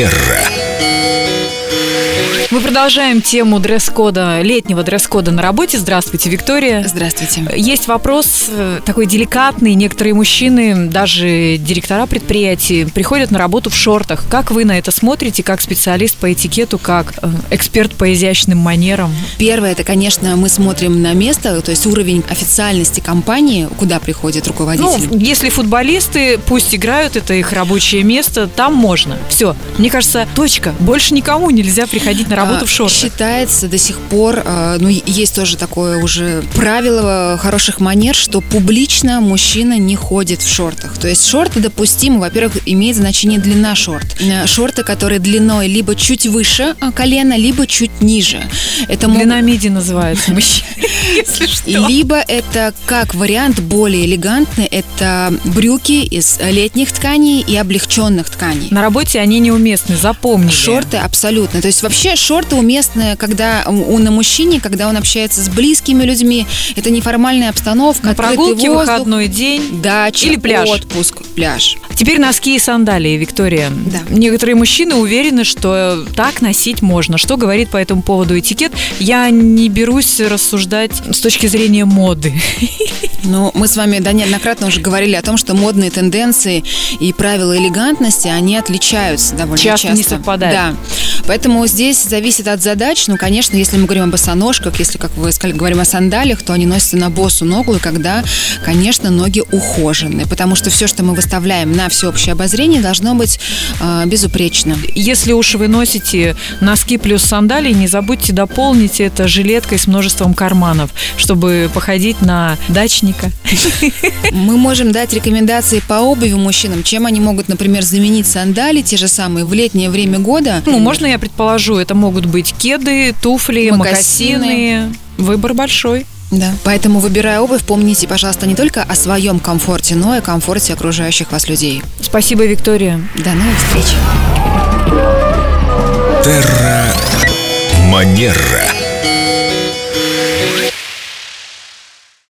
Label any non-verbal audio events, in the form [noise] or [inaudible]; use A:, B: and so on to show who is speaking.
A: Венера продолжаем тему дресс-кода, летнего дресс-кода на работе. Здравствуйте, Виктория.
B: Здравствуйте.
A: Есть вопрос э, такой деликатный. Некоторые мужчины, даже директора предприятий, приходят на работу в шортах. Как вы на это смотрите, как специалист по этикету, как э, эксперт по изящным манерам?
B: Первое, это, конечно, мы смотрим на место, то есть уровень официальности компании, куда приходит руководитель.
A: Ну, если футболисты, пусть играют, это их рабочее место, там можно. Все. Мне кажется, точка. Больше никому нельзя приходить на работу
B: А,
A: в шортах.
B: Считается до сих пор, а, ну, есть тоже такое уже правило хороших манер, что публично мужчина не ходит в шортах. То есть шорты допустимы, во-первых, имеет значение длина шорт. Э, Шорты, которые длиной либо чуть выше а, колена, либо чуть ниже. Это могут-
A: Длина миди называется, [laughs] если что.
B: Либо это как вариант более элегантный, это брюки из летних тканей и облегченных тканей.
A: На работе они неуместны, запомнили.
B: Шорты абсолютно. То есть вообще шорты уместны, когда у на мужчине, когда он общается с близкими людьми. Это неформальная обстановка,
A: На прогулке,
B: воздух,
A: выходной день.
B: дача,
A: Или пляж.
B: отпуск, пляж.
A: Теперь носки и сандалии, Виктория.
B: Да.
A: Некоторые мужчины уверены, что так носить можно. Что говорит по этому поводу этикет? Я не берусь рассуждать с точки зрения моды. [laughs]
B: Ну, мы с вами да, неоднократно уже говорили о том, что модные тенденции и правила элегантности, они отличаются довольно
A: Часто
B: часто.
A: не совпадают.
B: Да. Поэтому здесь зависит от задач. Ну, конечно, если мы говорим об босоножках, если, как вы сказали, говорим о сандалиях, то они носятся на босу ногу, и когда, конечно, ноги ухожены. Потому что все, что мы выставляем на всеобщее обозрение, должно быть э, безупречно.
A: Если уж вы носите носки плюс сандалии, не забудьте дополнить это жилеткой с множеством карманов, чтобы походить на дачника.
B: Мы можем дать рекомендации по обуви мужчинам, чем они могут, например, заменить сандали, те же самые, в летнее время года.
A: Ну, можно я предположу, это могут быть кеды, туфли,
B: Мокасины.
A: мокасины. Выбор большой.
B: Да. Поэтому, выбирая обувь, помните, пожалуйста, не только о своем комфорте, но и о комфорте окружающих вас людей.
A: Спасибо, Виктория.
B: До новых встреч!
C: Терра Манера.